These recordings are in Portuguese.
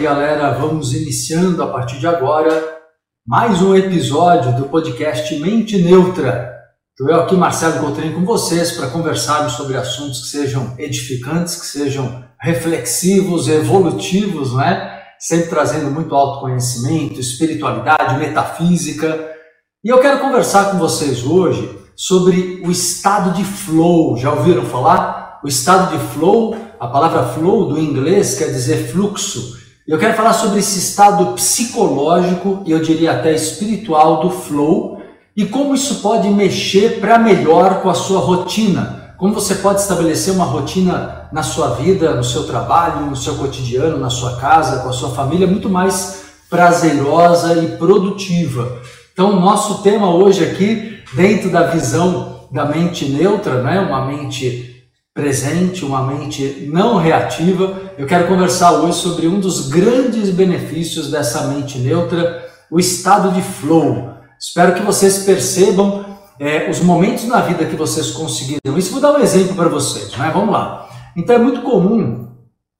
galera, vamos iniciando a partir de agora mais um episódio do podcast Mente Neutra. Estou eu aqui, Marcelo Coutrinho, com vocês para conversarmos sobre assuntos que sejam edificantes, que sejam reflexivos, evolutivos, né? Sempre trazendo muito autoconhecimento, espiritualidade, metafísica. E eu quero conversar com vocês hoje sobre o estado de flow. Já ouviram falar? O estado de flow, a palavra flow do inglês quer dizer fluxo. Eu quero falar sobre esse estado psicológico e eu diria até espiritual do flow e como isso pode mexer para melhor com a sua rotina. Como você pode estabelecer uma rotina na sua vida, no seu trabalho, no seu cotidiano, na sua casa, com a sua família, muito mais prazerosa e produtiva. Então, nosso tema hoje aqui, dentro da visão da mente neutra, né? uma mente presente, uma mente não reativa. Eu quero conversar hoje sobre um dos grandes benefícios dessa mente neutra, o estado de flow. Espero que vocês percebam é, os momentos na vida que vocês conseguiram. Isso vou dar um exemplo para vocês, né? Vamos lá. Então é muito comum,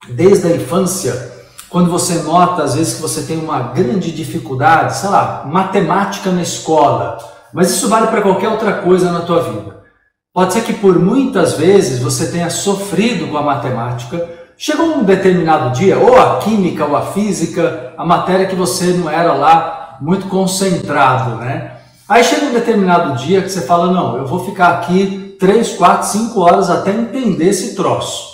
desde a infância, quando você nota às vezes que você tem uma grande dificuldade, sei lá, matemática na escola, mas isso vale para qualquer outra coisa na tua vida. Pode ser que por muitas vezes você tenha sofrido com a matemática, chegou um determinado dia, ou a química ou a física, a matéria que você não era lá muito concentrado, né? Aí chega um determinado dia que você fala: Não, eu vou ficar aqui 3, 4, 5 horas até entender esse troço.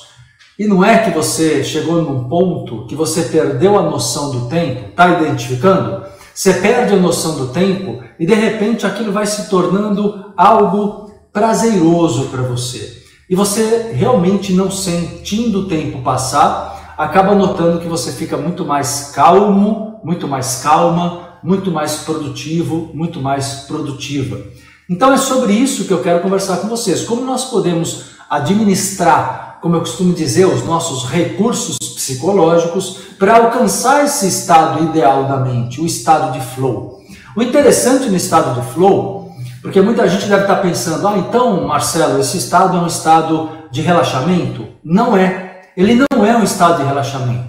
E não é que você chegou num ponto que você perdeu a noção do tempo, tá identificando? Você perde a noção do tempo e de repente aquilo vai se tornando algo prazeroso para você. E você realmente não sentindo o tempo passar, acaba notando que você fica muito mais calmo, muito mais calma, muito mais produtivo, muito mais produtiva. Então é sobre isso que eu quero conversar com vocês. Como nós podemos administrar, como eu costumo dizer, os nossos recursos psicológicos para alcançar esse estado ideal da mente, o estado de flow. O interessante no estado de flow porque muita gente deve estar pensando, ah, então, Marcelo, esse estado é um estado de relaxamento? Não é. Ele não é um estado de relaxamento.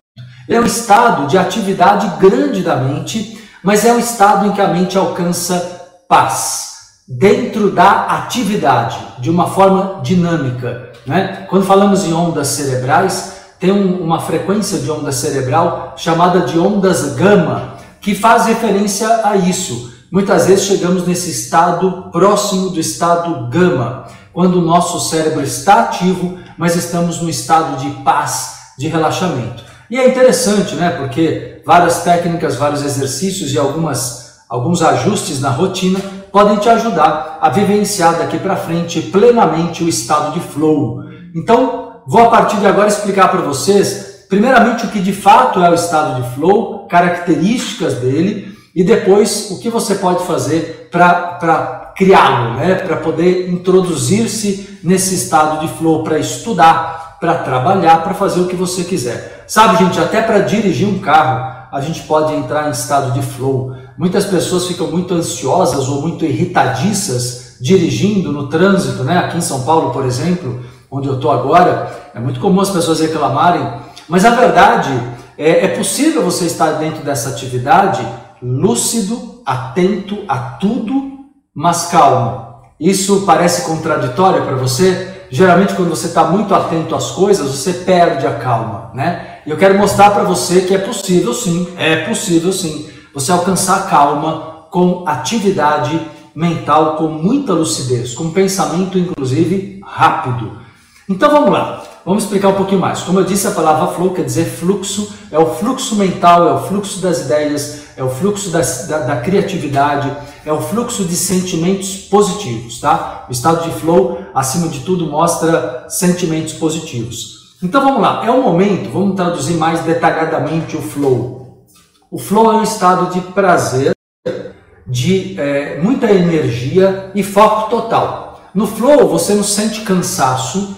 Ele é um estado de atividade grande da mente, mas é um estado em que a mente alcança paz dentro da atividade, de uma forma dinâmica. Né? Quando falamos em ondas cerebrais, tem um, uma frequência de onda cerebral chamada de ondas gama, que faz referência a isso Muitas vezes chegamos nesse estado próximo do estado gama, quando o nosso cérebro está ativo, mas estamos no estado de paz, de relaxamento. E é interessante, né? Porque várias técnicas, vários exercícios e algumas, alguns ajustes na rotina podem te ajudar a vivenciar daqui para frente plenamente o estado de flow. Então, vou a partir de agora explicar para vocês, primeiramente, o que de fato é o estado de flow, características dele e depois o que você pode fazer para criá-lo, né? para poder introduzir-se nesse estado de flow, para estudar, para trabalhar, para fazer o que você quiser. Sabe, gente, até para dirigir um carro, a gente pode entrar em estado de flow. Muitas pessoas ficam muito ansiosas ou muito irritadiças dirigindo no trânsito, né? Aqui em São Paulo, por exemplo, onde eu estou agora, é muito comum as pessoas reclamarem, mas a verdade é, é possível você estar dentro dessa atividade lúcido, atento a tudo, mas calmo. Isso parece contraditório para você? Geralmente, quando você está muito atento às coisas, você perde a calma, né? E eu quero mostrar para você que é possível sim, é possível sim, você alcançar calma com atividade mental, com muita lucidez, com pensamento, inclusive, rápido. Então vamos lá. Vamos explicar um pouquinho mais. Como eu disse, a palavra flow quer dizer fluxo, é o fluxo mental, é o fluxo das ideias, é o fluxo da, da, da criatividade, é o fluxo de sentimentos positivos, tá? O estado de flow, acima de tudo, mostra sentimentos positivos. Então vamos lá, é o momento, vamos traduzir mais detalhadamente o flow. O flow é um estado de prazer, de é, muita energia e foco total. No flow você não sente cansaço,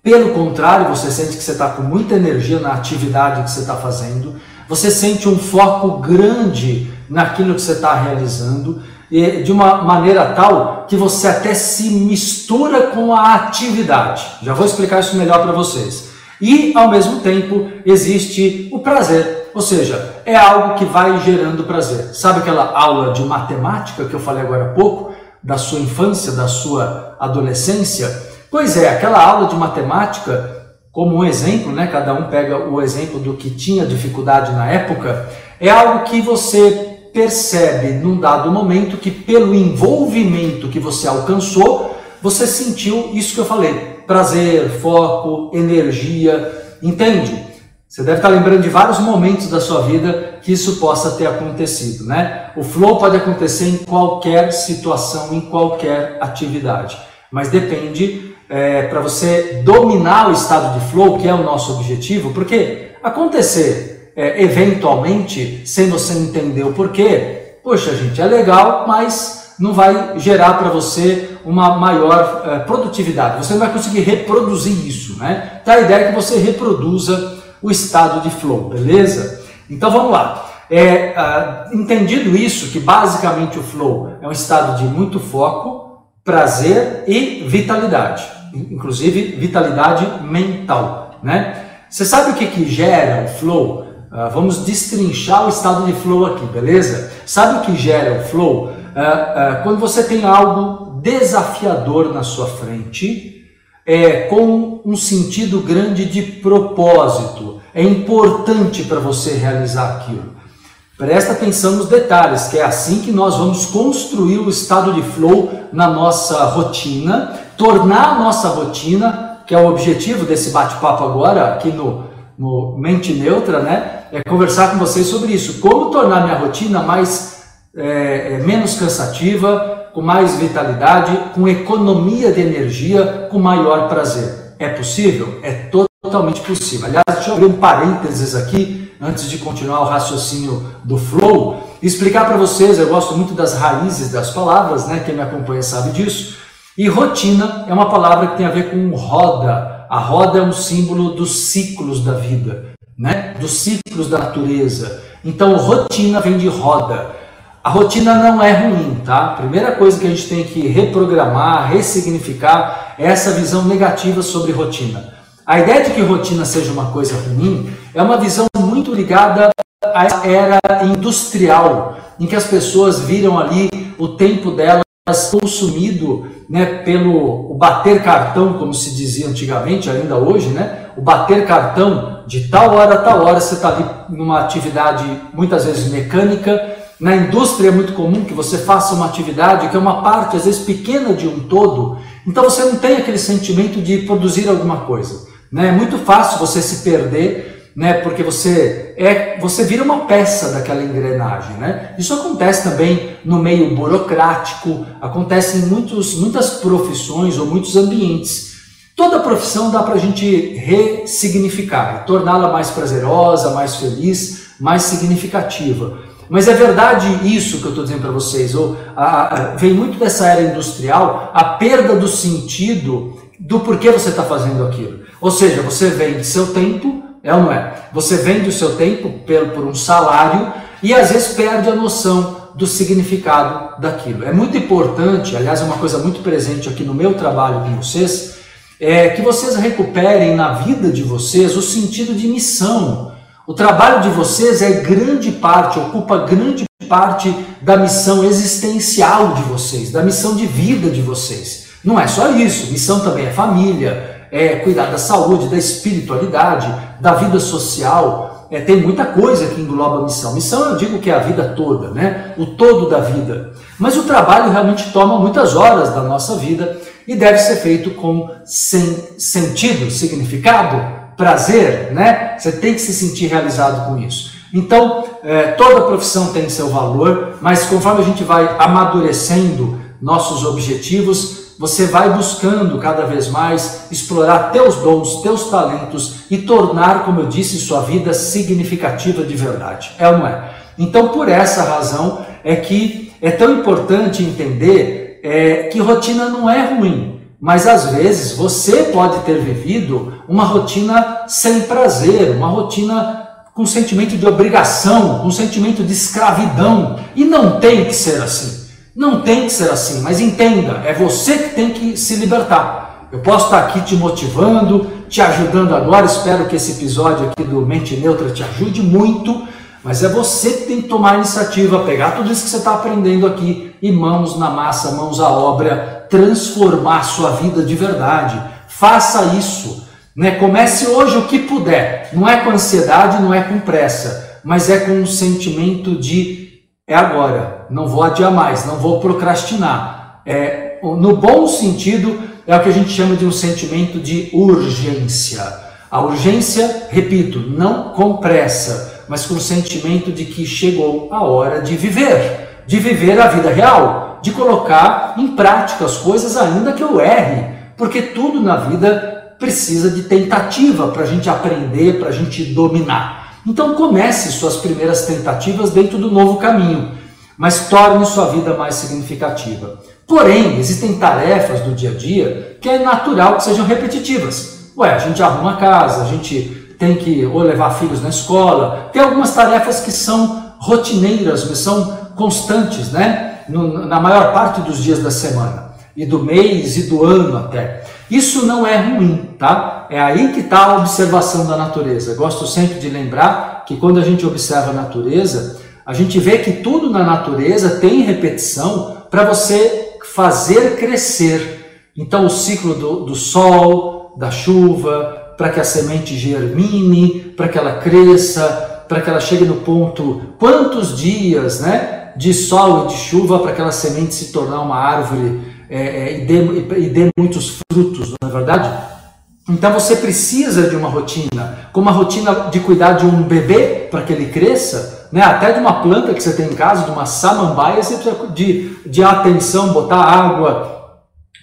pelo contrário, você sente que você está com muita energia na atividade que você está fazendo, você sente um foco grande naquilo que você está realizando, de uma maneira tal que você até se mistura com a atividade. Já vou explicar isso melhor para vocês. E, ao mesmo tempo, existe o prazer, ou seja, é algo que vai gerando prazer. Sabe aquela aula de matemática que eu falei agora há pouco, da sua infância, da sua adolescência? Pois é, aquela aula de matemática, como um exemplo, né? Cada um pega o exemplo do que tinha dificuldade na época, é algo que você percebe num dado momento que pelo envolvimento que você alcançou, você sentiu isso que eu falei: prazer, foco, energia, entende? Você deve estar lembrando de vários momentos da sua vida que isso possa ter acontecido, né? O flow pode acontecer em qualquer situação, em qualquer atividade, mas depende é, para você dominar o estado de flow, que é o nosso objetivo, porque acontecer é, eventualmente, sem você entender o porquê, poxa gente, é legal, mas não vai gerar para você uma maior é, produtividade. Você não vai conseguir reproduzir isso, né? Então a ideia é que você reproduza o estado de flow, beleza? Então vamos lá. É, uh, entendido isso, que basicamente o flow é um estado de muito foco, prazer e vitalidade, inclusive vitalidade mental, né? Você sabe o que, que gera o flow? Uh, vamos destrinchar o estado de flow aqui, beleza? Sabe o que gera o flow? Uh, uh, quando você tem algo desafiador na sua frente, é, com um sentido grande de propósito, é importante para você realizar aquilo. Presta atenção nos detalhes, que é assim que nós vamos construir o estado de flow na nossa rotina, tornar a nossa rotina, que é o objetivo desse bate-papo agora aqui no, no Mente Neutra, né? é conversar com vocês sobre isso. Como tornar minha rotina mais é, é, menos cansativa, com mais vitalidade, com economia de energia, com maior prazer. É possível? É totalmente possível. Aliás, deixa eu abrir um parênteses aqui, antes de continuar o raciocínio do flow, explicar para vocês, eu gosto muito das raízes das palavras, né? Quem me acompanha sabe disso. E rotina é uma palavra que tem a ver com roda. A roda é um símbolo dos ciclos da vida né? dos ciclos da natureza. Então, rotina vem de roda. A rotina não é ruim, tá? Primeira coisa que a gente tem que reprogramar, ressignificar é essa visão negativa sobre rotina. A ideia de que rotina seja uma coisa ruim é uma visão muito ligada à era industrial, em que as pessoas viram ali o tempo delas consumido né, pelo o bater cartão, como se dizia antigamente, ainda hoje, né? O bater cartão de tal hora a tal hora você está ali numa atividade muitas vezes mecânica. Na indústria é muito comum que você faça uma atividade que é uma parte, às vezes, pequena de um todo, então você não tem aquele sentimento de produzir alguma coisa. Né? É muito fácil você se perder né? Porque você é, você vira uma peça daquela engrenagem, né? Isso acontece também no meio burocrático, acontece em muitos, muitas profissões ou muitos ambientes. Toda profissão dá para a gente ressignificar, torná-la mais prazerosa, mais feliz, mais significativa. Mas é verdade isso que eu estou dizendo para vocês, ou, a, a, vem muito dessa era industrial, a perda do sentido do porquê você está fazendo aquilo. Ou seja, você vende seu tempo é ou não é? Você vende o seu tempo por um salário e às vezes perde a noção do significado daquilo. É muito importante, aliás, é uma coisa muito presente aqui no meu trabalho com vocês, é que vocês recuperem na vida de vocês o sentido de missão. O trabalho de vocês é grande parte, ocupa grande parte da missão existencial de vocês, da missão de vida de vocês. Não é só isso, missão também é família, é cuidar da saúde, da espiritualidade, da vida social. É, tem muita coisa que engloba a missão. Missão eu digo que é a vida toda, né? o todo da vida. Mas o trabalho realmente toma muitas horas da nossa vida e deve ser feito com sen sentido, significado, prazer, né? Você tem que se sentir realizado com isso. Então, é, toda profissão tem seu valor, mas conforme a gente vai amadurecendo nossos objetivos, você vai buscando cada vez mais explorar teus dons, teus talentos e tornar, como eu disse, sua vida significativa de verdade. É ou não é? Então, por essa razão é que é tão importante entender é, que rotina não é ruim, mas às vezes você pode ter vivido uma rotina sem prazer, uma rotina com sentimento de obrigação, com sentimento de escravidão, e não tem que ser assim. Não tem que ser assim, mas entenda, é você que tem que se libertar. Eu posso estar aqui te motivando, te ajudando agora. Espero que esse episódio aqui do Mente Neutra te ajude muito. Mas é você que tem que tomar a iniciativa, pegar tudo isso que você está aprendendo aqui e mãos na massa, mãos à obra, transformar sua vida de verdade. Faça isso. Né? Comece hoje o que puder. Não é com ansiedade, não é com pressa, mas é com um sentimento de é agora, não vou adiar mais, não vou procrastinar. É, no bom sentido, é o que a gente chama de um sentimento de urgência. A urgência, repito, não com pressa, mas com o sentimento de que chegou a hora de viver, de viver a vida real, de colocar em prática as coisas ainda que eu erre, porque tudo na vida precisa de tentativa para a gente aprender, para a gente dominar. Então comece suas primeiras tentativas dentro do novo caminho, mas torne sua vida mais significativa. Porém, existem tarefas do dia a dia que é natural que sejam repetitivas. Ué, a gente arruma a casa, a gente tem que ou levar filhos na escola, tem algumas tarefas que são rotineiras, que são constantes, né? Na maior parte dos dias da semana e do mês e do ano até. Isso não é ruim, tá? É aí que está a observação da natureza. Gosto sempre de lembrar que quando a gente observa a natureza, a gente vê que tudo na natureza tem repetição para você fazer crescer. Então, o ciclo do, do sol, da chuva, para que a semente germine, para que ela cresça, para que ela chegue no ponto, quantos dias né, de sol e de chuva para aquela semente se tornar uma árvore é, é, e, dê, e dê muitos frutos, não é verdade? Então você precisa de uma rotina, como a rotina de cuidar de um bebê para que ele cresça, né? até de uma planta que você tem em casa, de uma samambaia, você precisa de, de atenção, botar água,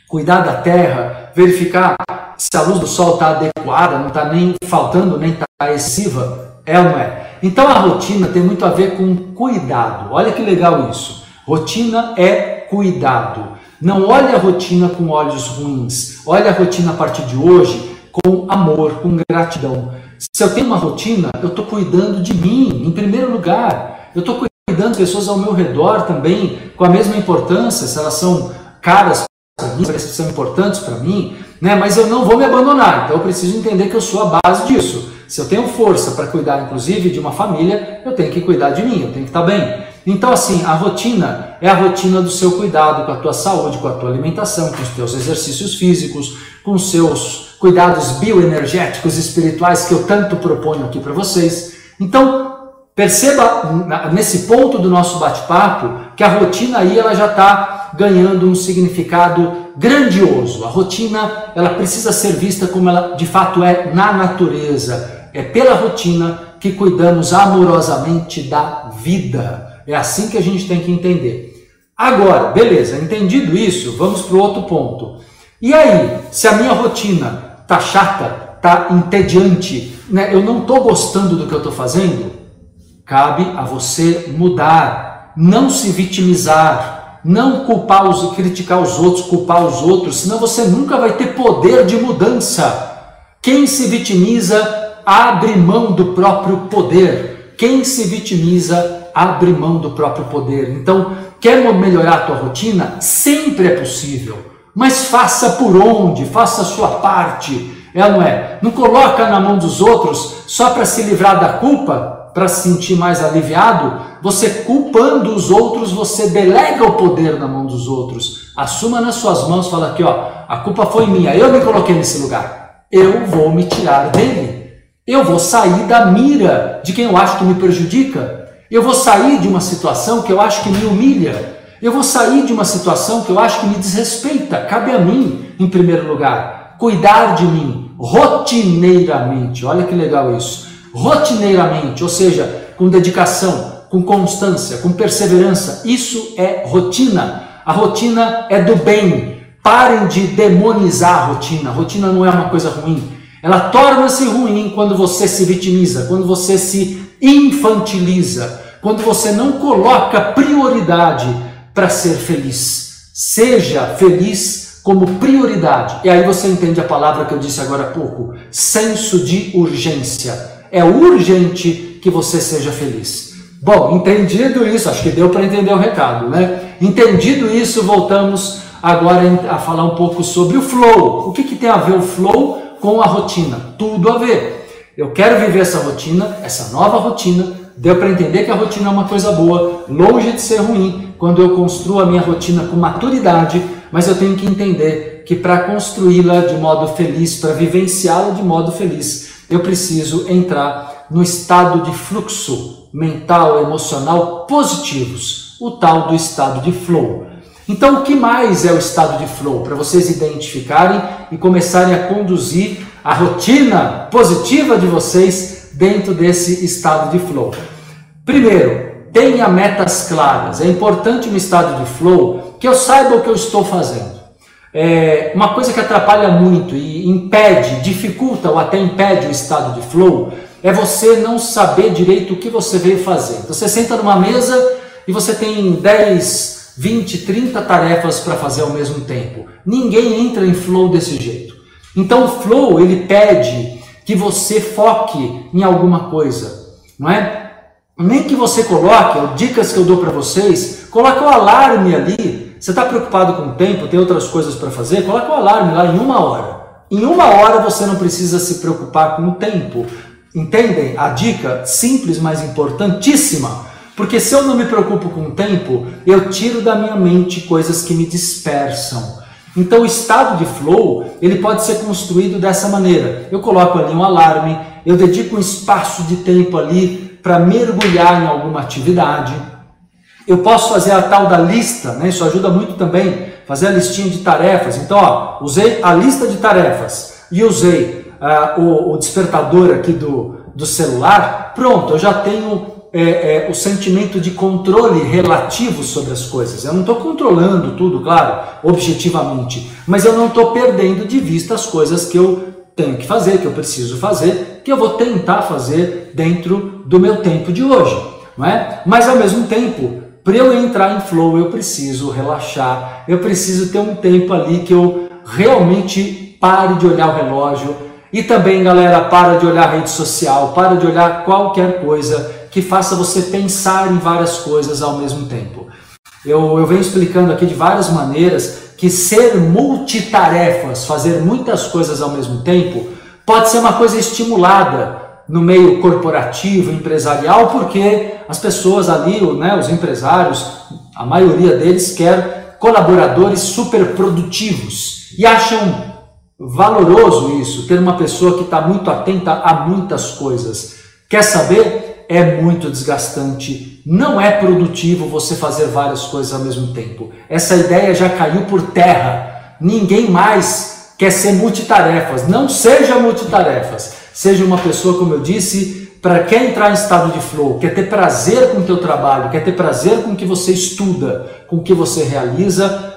cuidar da terra, verificar se a luz do sol está adequada, não está nem faltando, nem está excessiva, é ou não é? Então a rotina tem muito a ver com cuidado. Olha que legal isso. Rotina é cuidado. Não olhe a rotina com olhos ruins. Olhe a rotina a partir de hoje com amor, com gratidão. Se eu tenho uma rotina, eu estou cuidando de mim, em primeiro lugar. Eu estou cuidando das pessoas ao meu redor também, com a mesma importância, se elas são caras para mim, se são importantes para mim, né? mas eu não vou me abandonar. Então eu preciso entender que eu sou a base disso. Se eu tenho força para cuidar, inclusive, de uma família, eu tenho que cuidar de mim, eu tenho que estar bem. Então, assim, a rotina é a rotina do seu cuidado com a tua saúde, com a tua alimentação, com os teus exercícios físicos, com os seus cuidados bioenergéticos espirituais que eu tanto proponho aqui para vocês. Então, perceba nesse ponto do nosso bate-papo que a rotina aí ela já está ganhando um significado grandioso. A rotina ela precisa ser vista como ela de fato é na natureza. É pela rotina que cuidamos amorosamente da vida. É assim que a gente tem que entender. Agora, beleza, entendido isso, vamos para o outro ponto. E aí, se a minha rotina tá chata, tá entediante, né? eu não estou gostando do que eu estou fazendo, cabe a você mudar, não se vitimizar, não culpar os, criticar os outros, culpar os outros, senão você nunca vai ter poder de mudança. Quem se vitimiza abre mão do próprio poder. Quem se vitimiza abre mão do próprio poder. Então, quer melhorar a tua rotina? Sempre é possível. Mas faça por onde, faça a sua parte. É não é? Não coloca na mão dos outros só para se livrar da culpa, para se sentir mais aliviado. Você culpando os outros, você delega o poder na mão dos outros. Assuma nas suas mãos, fala aqui, ó, a culpa foi minha, eu me coloquei nesse lugar. Eu vou me tirar dele. Eu vou sair da mira de quem eu acho que me prejudica. Eu vou sair de uma situação que eu acho que me humilha. Eu vou sair de uma situação que eu acho que me desrespeita. Cabe a mim, em primeiro lugar, cuidar de mim rotineiramente. Olha que legal isso. Rotineiramente, ou seja, com dedicação, com constância, com perseverança. Isso é rotina. A rotina é do bem. Parem de demonizar a rotina. A rotina não é uma coisa ruim. Ela torna-se ruim quando você se vitimiza, quando você se infantiliza, quando você não coloca prioridade para ser feliz. Seja feliz como prioridade. E aí você entende a palavra que eu disse agora há pouco: senso de urgência. É urgente que você seja feliz. Bom, entendido isso, acho que deu para entender o recado, né? Entendido isso, voltamos agora a falar um pouco sobre o flow. O que, que tem a ver o flow com a rotina? Tudo a ver. Eu quero viver essa rotina, essa nova rotina. Deu para entender que a rotina é uma coisa boa, longe de ser ruim, quando eu construo a minha rotina com maturidade, mas eu tenho que entender que para construí-la de modo feliz, para vivenciá-la de modo feliz, eu preciso entrar no estado de fluxo mental, emocional positivos, o tal do estado de flow. Então, o que mais é o estado de flow? Para vocês identificarem e começarem a conduzir a rotina positiva de vocês dentro desse estado de flow. Primeiro, tenha metas claras. É importante no estado de flow que eu saiba o que eu estou fazendo. É, uma coisa que atrapalha muito e impede, dificulta ou até impede o estado de flow é você não saber direito o que você veio fazer. Você senta numa mesa e você tem 10 20, 30 tarefas para fazer ao mesmo tempo. Ninguém entra em flow desse jeito. Então o flow ele pede que você foque em alguma coisa, não é? Nem que você coloque, dicas que eu dou para vocês, coloque o alarme ali. Você está preocupado com o tempo, tem outras coisas para fazer, coloque o alarme lá em uma hora. Em uma hora você não precisa se preocupar com o tempo. Entendem? A dica simples, mas importantíssima porque se eu não me preocupo com o tempo, eu tiro da minha mente coisas que me dispersam. Então o estado de flow, ele pode ser construído dessa maneira. Eu coloco ali um alarme, eu dedico um espaço de tempo ali para mergulhar em alguma atividade. Eu posso fazer a tal da lista, né? Isso ajuda muito também, fazer a listinha de tarefas. Então, ó, usei a lista de tarefas e usei uh, o, o despertador aqui do, do celular. Pronto, eu já tenho é, é, o sentimento de controle relativo sobre as coisas. Eu não estou controlando tudo, claro, objetivamente, mas eu não estou perdendo de vista as coisas que eu tenho que fazer, que eu preciso fazer, que eu vou tentar fazer dentro do meu tempo de hoje. Não é? Mas ao mesmo tempo, para eu entrar em flow, eu preciso relaxar, eu preciso ter um tempo ali que eu realmente pare de olhar o relógio. E também, galera, para de olhar rede social, para de olhar qualquer coisa que faça você pensar em várias coisas ao mesmo tempo. Eu, eu venho explicando aqui de várias maneiras que ser multitarefas, fazer muitas coisas ao mesmo tempo, pode ser uma coisa estimulada no meio corporativo, empresarial, porque as pessoas ali, né, os empresários, a maioria deles quer colaboradores super produtivos e acham valoroso isso, ter uma pessoa que está muito atenta a muitas coisas. Quer saber? É muito desgastante, não é produtivo você fazer várias coisas ao mesmo tempo. Essa ideia já caiu por terra. Ninguém mais quer ser multitarefas. Não seja multitarefas. Seja uma pessoa, como eu disse, para quem entrar em estado de flow, quer ter prazer com o teu trabalho, quer ter prazer com o que você estuda, com o que você realiza,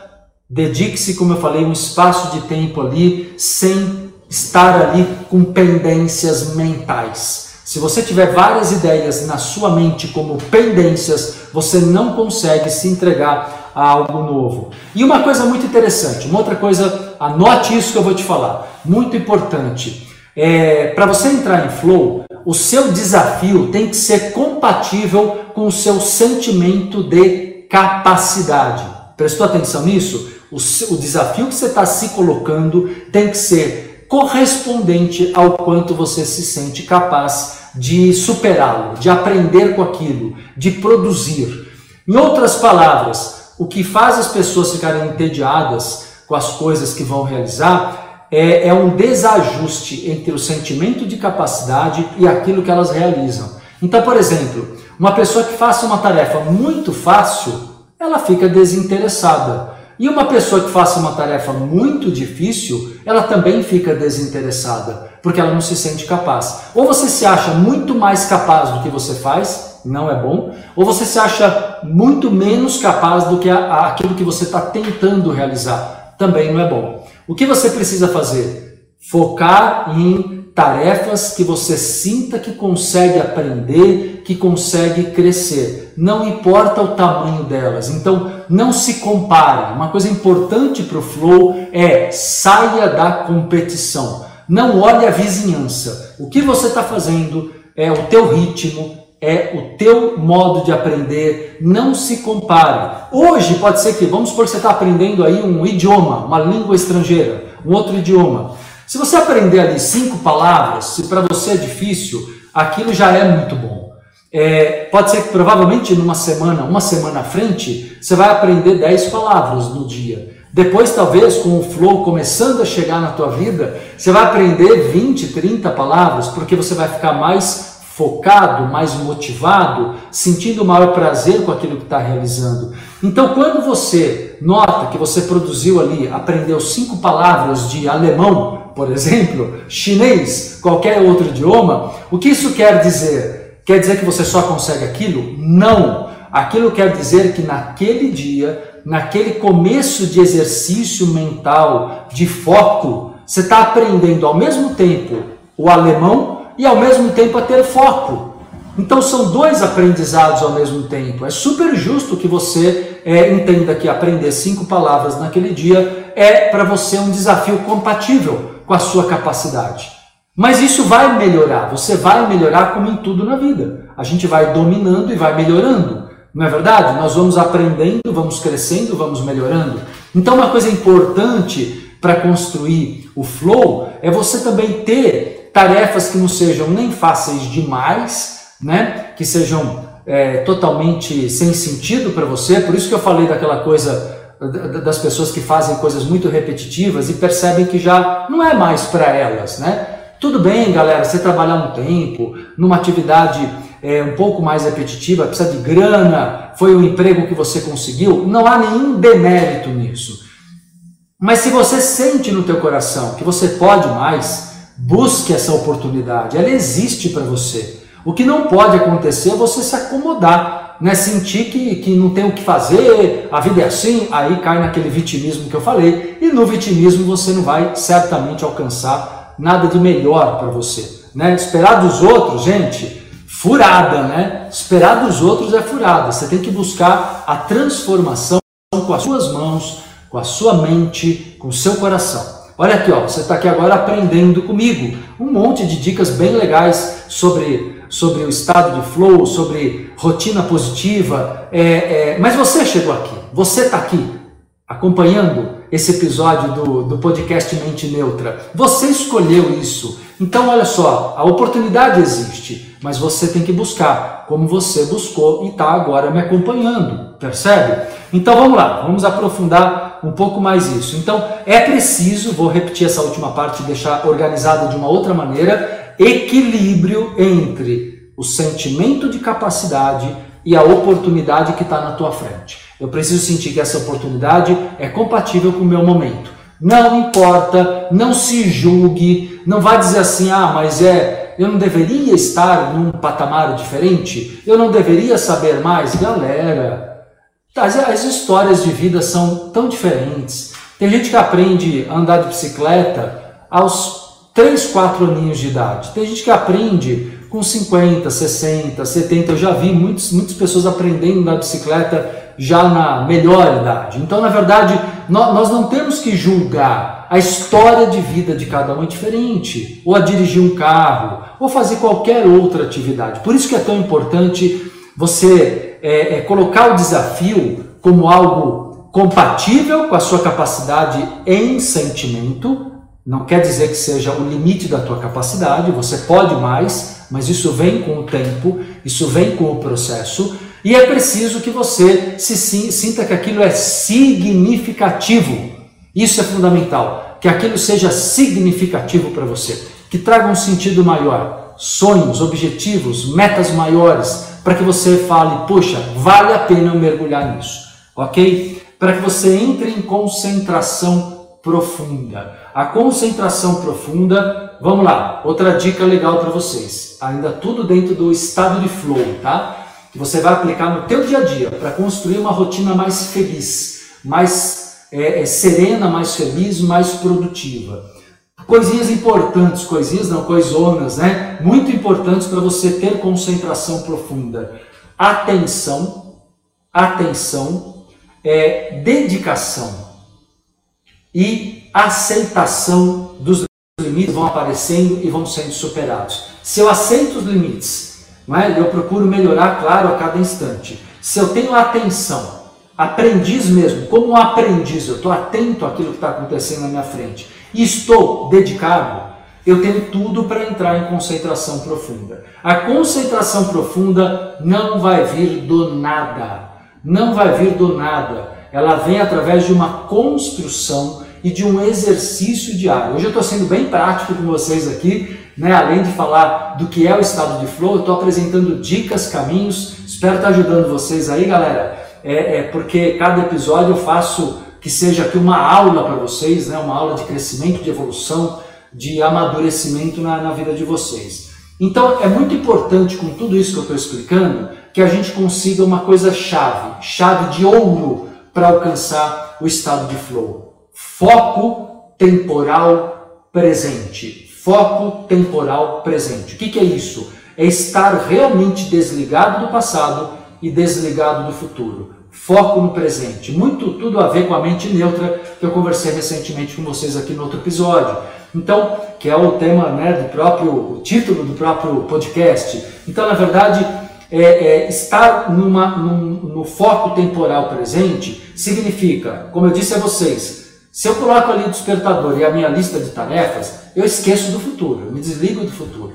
dedique-se, como eu falei, um espaço de tempo ali sem estar ali com pendências mentais. Se você tiver várias ideias na sua mente como pendências, você não consegue se entregar a algo novo. E uma coisa muito interessante, uma outra coisa, anote isso que eu vou te falar, muito importante. É, Para você entrar em flow, o seu desafio tem que ser compatível com o seu sentimento de capacidade. Prestou atenção nisso? O, o desafio que você está se colocando tem que ser correspondente ao quanto você se sente capaz de superá-lo, de aprender com aquilo, de produzir. Em outras palavras, o que faz as pessoas ficarem entediadas com as coisas que vão realizar é, é um desajuste entre o sentimento de capacidade e aquilo que elas realizam. Então, por exemplo, uma pessoa que faça uma tarefa muito fácil, ela fica desinteressada. E uma pessoa que faça uma tarefa muito difícil, ela também fica desinteressada, porque ela não se sente capaz. Ou você se acha muito mais capaz do que você faz, não é bom, ou você se acha muito menos capaz do que aquilo que você está tentando realizar, também não é bom. O que você precisa fazer? Focar em tarefas que você sinta que consegue aprender, que consegue crescer. Não importa o tamanho delas. Então, não se compare. Uma coisa importante para o flow é saia da competição. Não olhe a vizinhança. O que você está fazendo é o teu ritmo, é o teu modo de aprender, não se compare. Hoje pode ser que, vamos supor que você está aprendendo aí um idioma, uma língua estrangeira, um outro idioma. Se você aprender ali cinco palavras, se para você é difícil, aquilo já é muito bom. É, pode ser que provavelmente numa semana, uma semana à frente, você vai aprender 10 palavras no dia. Depois, talvez, com o flow começando a chegar na tua vida, você vai aprender 20, 30 palavras, porque você vai ficar mais focado, mais motivado, sentindo maior prazer com aquilo que está realizando. Então, quando você nota que você produziu ali, aprendeu cinco palavras de alemão, por exemplo, chinês, qualquer outro idioma, o que isso quer dizer? Quer dizer que você só consegue aquilo? Não! Aquilo quer dizer que naquele dia naquele começo de exercício mental, de foco, você está aprendendo ao mesmo tempo o alemão e ao mesmo tempo a ter foco. Então são dois aprendizados ao mesmo tempo. É super justo que você é, entenda que aprender cinco palavras naquele dia é para você um desafio compatível com a sua capacidade. Mas isso vai melhorar, você vai melhorar como em tudo na vida. A gente vai dominando e vai melhorando. Não é verdade? Nós vamos aprendendo, vamos crescendo, vamos melhorando. Então, uma coisa importante para construir o flow é você também ter tarefas que não sejam nem fáceis demais, né? Que sejam é, totalmente sem sentido para você. Por isso que eu falei daquela coisa das pessoas que fazem coisas muito repetitivas e percebem que já não é mais para elas, né? Tudo bem, galera, você trabalhar um tempo numa atividade é, um pouco mais repetitiva, precisa de grana, foi o emprego que você conseguiu, não há nenhum demérito nisso. Mas se você sente no teu coração que você pode mais, busque essa oportunidade, ela existe para você. O que não pode acontecer é você se acomodar, né? sentir que, que não tem o que fazer, a vida é assim, aí cai naquele vitimismo que eu falei, e no vitimismo você não vai certamente alcançar nada de melhor para você. Né? Esperar dos outros, gente, furada, né? Esperar dos outros é furada. Você tem que buscar a transformação com as suas mãos, com a sua mente, com o seu coração. Olha aqui, ó, você está aqui agora aprendendo comigo um monte de dicas bem legais sobre, sobre o estado de flow, sobre rotina positiva. É, é, mas você chegou aqui, você está aqui acompanhando esse episódio do, do podcast Mente Neutra. Você escolheu isso. Então, olha só, a oportunidade existe, mas você tem que buscar, como você buscou e está agora me acompanhando, percebe? Então vamos lá, vamos aprofundar um pouco mais isso. Então é preciso, vou repetir essa última parte e deixar organizada de uma outra maneira, equilíbrio entre o sentimento de capacidade e a oportunidade que está na tua frente. Eu preciso sentir que essa oportunidade é compatível com o meu momento. Não importa, não se julgue, não vá dizer assim, ah, mas é, eu não deveria estar num patamar diferente, eu não deveria saber mais. Galera, as, as histórias de vida são tão diferentes. Tem gente que aprende a andar de bicicleta aos 3, 4 aninhos de idade. Tem gente que aprende com 50, 60, 70. Eu já vi muitos, muitas pessoas aprendendo a andar de bicicleta já na melhor idade. Então, na verdade, nós não temos que julgar. A história de vida de cada um é diferente. Ou a dirigir um carro, ou fazer qualquer outra atividade. Por isso que é tão importante você é, é, colocar o desafio como algo compatível com a sua capacidade em sentimento. Não quer dizer que seja o limite da tua capacidade, você pode mais, mas isso vem com o tempo, isso vem com o processo. E é preciso que você se sinta que aquilo é significativo. Isso é fundamental, que aquilo seja significativo para você, que traga um sentido maior, sonhos, objetivos, metas maiores, para que você fale, poxa, vale a pena eu mergulhar nisso, ok? Para que você entre em concentração profunda. A concentração profunda, vamos lá, outra dica legal para vocês, ainda tudo dentro do estado de flow, tá? você vai aplicar no teu dia a dia para construir uma rotina mais feliz, mais é, é, serena, mais feliz, mais produtiva. Coisinhas importantes, coisinhas não, coisonas, né? Muito importantes para você ter concentração profunda. Atenção, atenção, é, dedicação e aceitação dos limites vão aparecendo e vão sendo superados. Se eu aceito os limites não é? eu procuro melhorar, claro, a cada instante. Se eu tenho atenção, aprendiz mesmo, como um aprendiz, eu estou atento àquilo que está acontecendo na minha frente e estou dedicado, eu tenho tudo para entrar em concentração profunda. A concentração profunda não vai vir do nada. Não vai vir do nada. Ela vem através de uma construção e de um exercício diário. Hoje eu estou sendo bem prático com vocês aqui, né? além de falar do que é o estado de flow, eu estou apresentando dicas, caminhos. Espero estar ajudando vocês aí, galera. É, é porque cada episódio eu faço que seja aqui uma aula para vocês, né? uma aula de crescimento, de evolução de amadurecimento na, na vida de vocês. Então é muito importante com tudo isso que eu estou explicando que a gente consiga uma coisa chave, chave de ouro para alcançar o estado de flow. Foco temporal presente. Foco temporal presente. O que, que é isso? É estar realmente desligado do passado e desligado do futuro. Foco no presente. Muito tudo a ver com a mente neutra que eu conversei recentemente com vocês aqui no outro episódio. Então, que é o tema né, do próprio, o título do próprio podcast. Então, na verdade, é, é, estar numa, num, no foco temporal presente significa, como eu disse a vocês, se eu coloco ali o despertador e a minha lista de tarefas, eu esqueço do futuro, eu me desligo do futuro.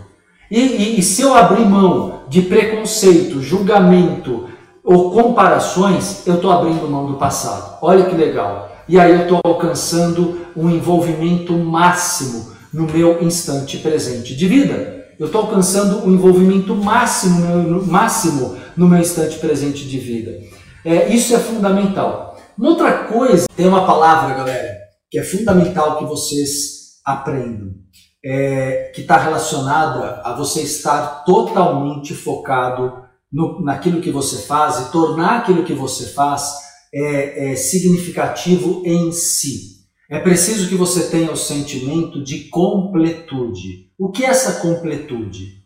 E, e, e se eu abrir mão de preconceito, julgamento ou comparações, eu estou abrindo mão do passado. Olha que legal e aí eu estou alcançando um envolvimento máximo no meu instante presente de vida. Eu estou alcançando um envolvimento máximo, máximo no meu instante presente de vida. É, isso é fundamental. Outra coisa, tem uma palavra, galera, que é fundamental que vocês aprendam, é, que está relacionada a você estar totalmente focado no, naquilo que você faz e tornar aquilo que você faz é, é significativo em si. É preciso que você tenha o sentimento de completude. O que é essa completude?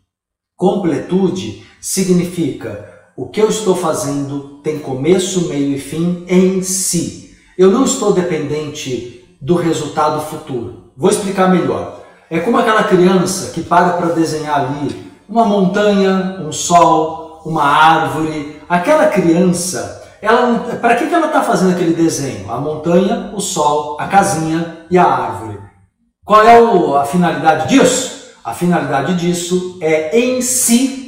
Completude significa o que eu estou fazendo tem começo, meio e fim em si. Eu não estou dependente do resultado futuro. Vou explicar melhor. É como aquela criança que para para desenhar ali uma montanha, um sol, uma árvore. Aquela criança ela para que, que ela está fazendo aquele desenho? A montanha, o sol, a casinha e a árvore. Qual é a finalidade disso? A finalidade disso é em si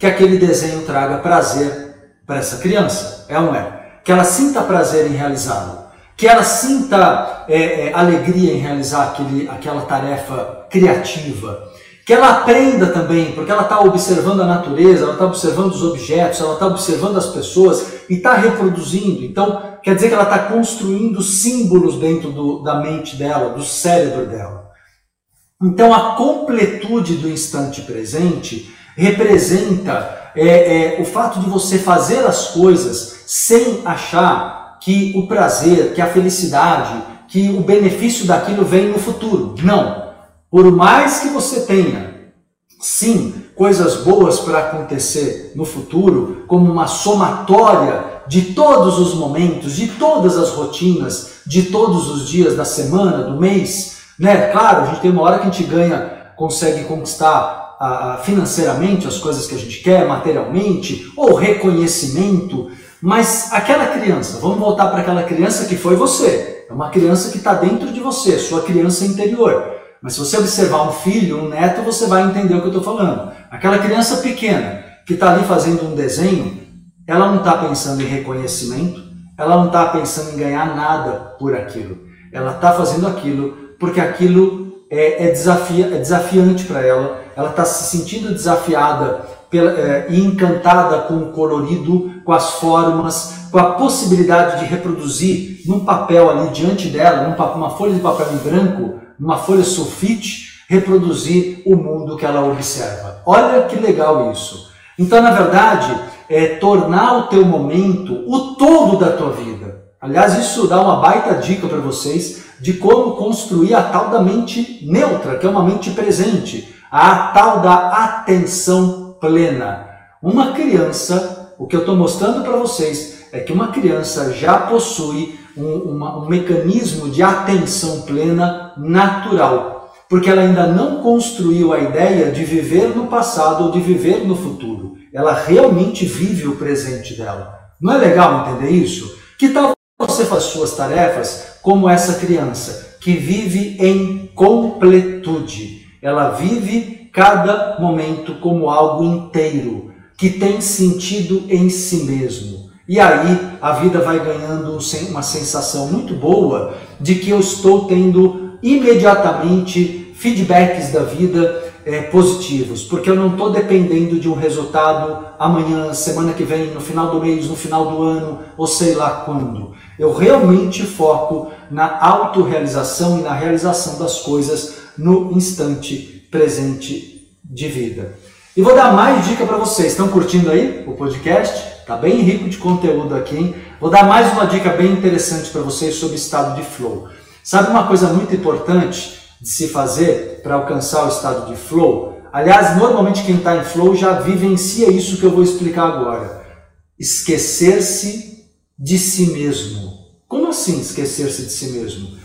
que aquele desenho traga prazer para essa criança. É ou não é? Que ela sinta prazer em realizá-lo. Que ela sinta é, é, alegria em realizar aquele, aquela tarefa criativa que ela aprenda também, porque ela está observando a natureza, ela está observando os objetos, ela está observando as pessoas e está reproduzindo. Então, quer dizer que ela está construindo símbolos dentro do, da mente dela, do cérebro dela. Então, a completude do instante presente representa é, é, o fato de você fazer as coisas sem achar que o prazer, que a felicidade, que o benefício daquilo vem no futuro. Não. Por mais que você tenha, sim, coisas boas para acontecer no futuro, como uma somatória de todos os momentos, de todas as rotinas, de todos os dias da semana, do mês, né? Claro, a gente tem uma hora que a gente ganha, consegue conquistar a, financeiramente as coisas que a gente quer, materialmente, ou reconhecimento, mas aquela criança, vamos voltar para aquela criança que foi você, é uma criança que está dentro de você, sua criança interior. Mas se você observar um filho, um neto, você vai entender o que eu estou falando. Aquela criança pequena que está ali fazendo um desenho, ela não está pensando em reconhecimento, ela não está pensando em ganhar nada por aquilo. Ela está fazendo aquilo porque aquilo é, é, desafia, é desafiante para ela, ela está se sentindo desafiada pela, é, e encantada com o colorido, com as formas, com a possibilidade de reproduzir num papel ali diante dela, num, uma folha de papel em branco, numa folha sulfite, reproduzir o mundo que ela observa. Olha que legal isso. Então, na verdade, é tornar o teu momento o todo da tua vida. Aliás, isso dá uma baita dica para vocês de como construir a tal da mente neutra, que é uma mente presente, a tal da atenção plena. Uma criança, o que eu estou mostrando para vocês é que uma criança já possui um, uma, um mecanismo de atenção plena natural, porque ela ainda não construiu a ideia de viver no passado ou de viver no futuro. ela realmente vive o presente dela. Não é legal entender isso? Que tal você faz suas tarefas como essa criança que vive em completude? Ela vive cada momento como algo inteiro, que tem sentido em si mesmo. E aí a vida vai ganhando uma sensação muito boa de que eu estou tendo imediatamente feedbacks da vida é, positivos, porque eu não estou dependendo de um resultado amanhã, semana que vem, no final do mês, no final do ano, ou sei lá quando. Eu realmente foco na autorrealização e na realização das coisas no instante presente de vida. E vou dar mais dica para vocês. Estão curtindo aí o podcast? Tá bem rico de conteúdo aqui, hein? Vou dar mais uma dica bem interessante para vocês sobre estado de flow. Sabe uma coisa muito importante de se fazer para alcançar o estado de flow? Aliás, normalmente quem está em flow já vivencia isso que eu vou explicar agora. Esquecer-se de si mesmo. Como assim esquecer-se de si mesmo?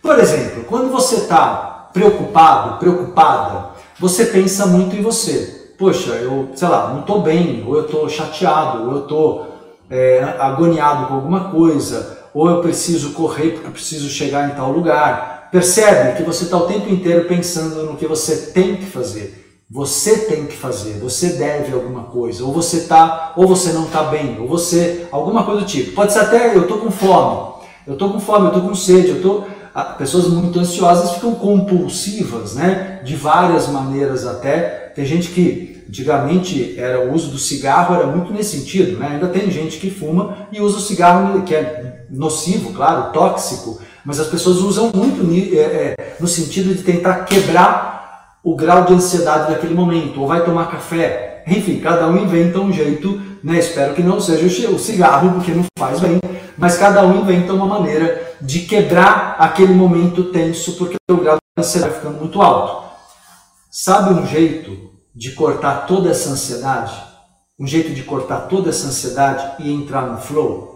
Por exemplo, quando você está preocupado, preocupada, você pensa muito em você poxa, eu, sei lá, não estou bem, ou eu estou chateado, ou eu estou é, agoniado com alguma coisa, ou eu preciso correr porque eu preciso chegar em tal lugar. Percebe que você está o tempo inteiro pensando no que você tem que fazer. Você tem que fazer, você deve alguma coisa, ou você tá, ou você não está bem, ou você alguma coisa do tipo. Pode ser até eu estou com fome, eu estou com fome, eu estou com sede, eu tô pessoas muito ansiosas ficam compulsivas, né? De várias maneiras até. Tem gente que Antigamente era o uso do cigarro era muito nesse sentido, né? Ainda tem gente que fuma e usa o cigarro que é nocivo, claro, tóxico, mas as pessoas usam muito é, é, no sentido de tentar quebrar o grau de ansiedade daquele momento, ou vai tomar café, enfim, cada um inventa um jeito, né? Espero que não seja o cigarro, porque não faz bem, mas cada um inventa uma maneira de quebrar aquele momento tenso, porque o grau de ansiedade ficando muito alto. Sabe um jeito de cortar toda essa ansiedade, um jeito de cortar toda essa ansiedade e entrar no flow,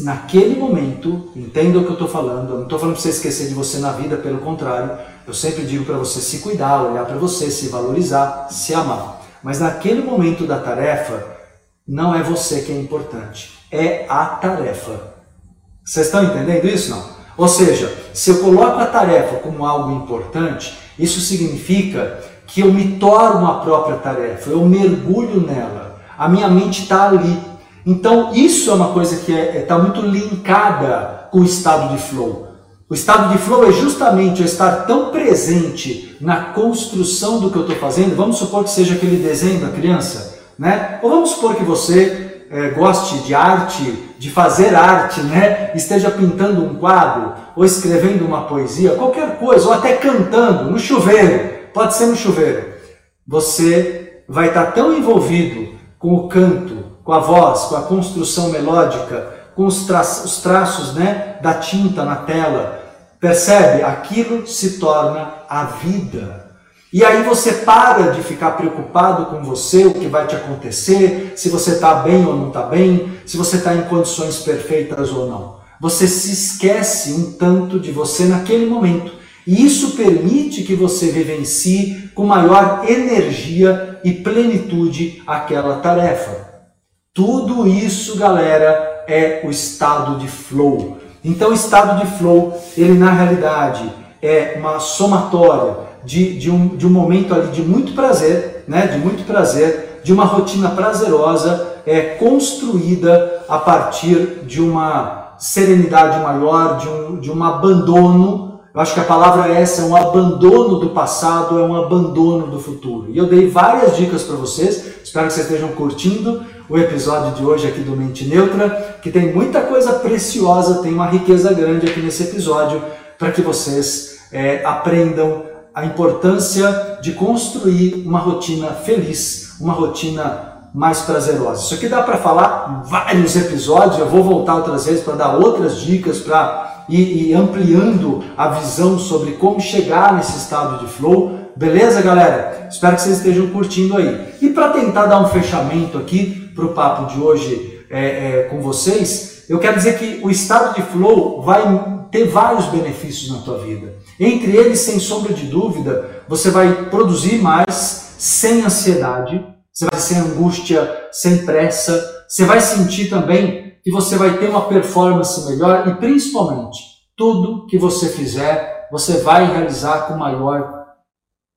naquele momento, entenda o que eu estou falando, eu não estou falando para você esquecer de você na vida, pelo contrário, eu sempre digo para você se cuidar, olhar para você, se valorizar, se amar. Mas naquele momento da tarefa, não é você que é importante, é a tarefa. Vocês estão entendendo isso? Não? Ou seja, se eu coloco a tarefa como algo importante, isso significa que eu me torno a própria tarefa, eu mergulho nela, a minha mente está ali. Então, isso é uma coisa que está é, é, tá muito linkada com o estado de flow. O estado de flow é justamente eu estar tão presente na construção do que eu estou fazendo. Vamos supor que seja aquele desenho da criança, né? Ou vamos supor que você é, goste de arte, de fazer arte, né? Esteja pintando um quadro, ou escrevendo uma poesia, qualquer coisa, ou até cantando no chuveiro pode ser no chuveiro. Você vai estar tão envolvido com o canto, com a voz, com a construção melódica, com os, tra os traços né, da tinta na tela. Percebe? Aquilo se torna a vida. E aí você para de ficar preocupado com você, o que vai te acontecer, se você está bem ou não está bem, se você está em condições perfeitas ou não. Você se esquece um tanto de você naquele momento. E isso permite que você vivencie com maior energia e plenitude aquela tarefa. Tudo isso, galera, é o estado de flow. Então, o estado de flow, ele na realidade é uma somatória de, de, um, de um momento ali de muito prazer, né? de muito prazer, de uma rotina prazerosa, é construída a partir de uma serenidade maior, de um, de um abandono eu acho que a palavra é essa é um abandono do passado, é um abandono do futuro. E eu dei várias dicas para vocês, espero que vocês estejam curtindo o episódio de hoje aqui do Mente Neutra, que tem muita coisa preciosa, tem uma riqueza grande aqui nesse episódio, para que vocês é, aprendam a importância de construir uma rotina feliz, uma rotina mais prazerosa. Isso aqui dá para falar vários episódios, eu vou voltar outras vezes para dar outras dicas para e, e ampliando a visão sobre como chegar nesse estado de flow. Beleza, galera? Espero que vocês estejam curtindo aí. E para tentar dar um fechamento aqui para o papo de hoje é, é, com vocês, eu quero dizer que o estado de flow vai ter vários benefícios na tua vida. Entre eles, sem sombra de dúvida, você vai produzir mais sem ansiedade, você vai sem angústia, sem pressa, você vai sentir também que você vai ter uma performance melhor e principalmente tudo que você fizer, você vai realizar com maior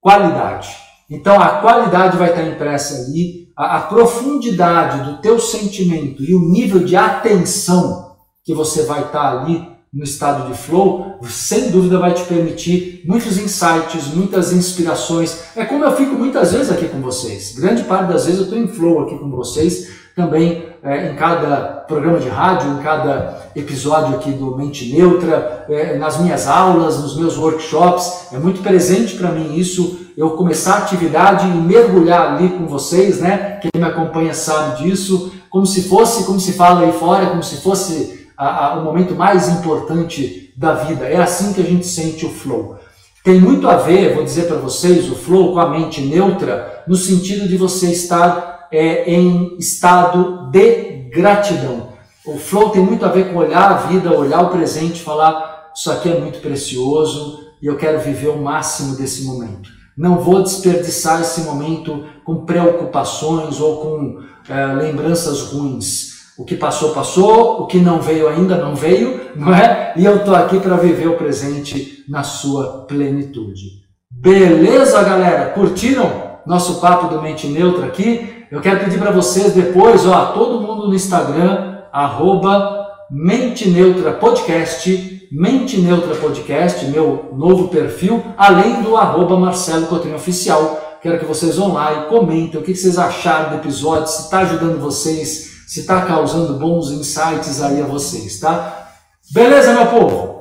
qualidade. Então a qualidade vai estar impressa ali, a, a profundidade do teu sentimento e o nível de atenção que você vai estar ali no estado de flow, sem dúvida vai te permitir muitos insights, muitas inspirações. É como eu fico muitas vezes aqui com vocês. Grande parte das vezes eu estou em flow aqui com vocês, também é, em cada programa de rádio, em cada episódio aqui do Mente Neutra, é, nas minhas aulas, nos meus workshops. É muito presente para mim isso, eu começar a atividade e mergulhar ali com vocês, né? Quem me acompanha sabe disso, como se fosse, como se fala aí fora, como se fosse a, a, o momento mais importante da vida. É assim que a gente sente o flow. Tem muito a ver, vou dizer para vocês, o flow com a mente neutra, no sentido de você estar é, em estado de gratidão. O flow tem muito a ver com olhar a vida, olhar o presente, falar: Isso aqui é muito precioso e eu quero viver o máximo desse momento. Não vou desperdiçar esse momento com preocupações ou com é, lembranças ruins. O que passou, passou, o que não veio ainda, não veio, não é? E eu estou aqui para viver o presente na sua plenitude. Beleza, galera? Curtiram nosso papo do Mente Neutra aqui? Eu quero pedir para vocês depois, ó, todo mundo no Instagram, arroba Mente Neutra Podcast, Mente Neutra Podcast, meu novo perfil, além do arroba Marcelo Coutinho Oficial. Quero que vocês vão lá e comentem o que vocês acharam do episódio, se está ajudando vocês se está causando bons insights aí a vocês, tá? Beleza, meu povo?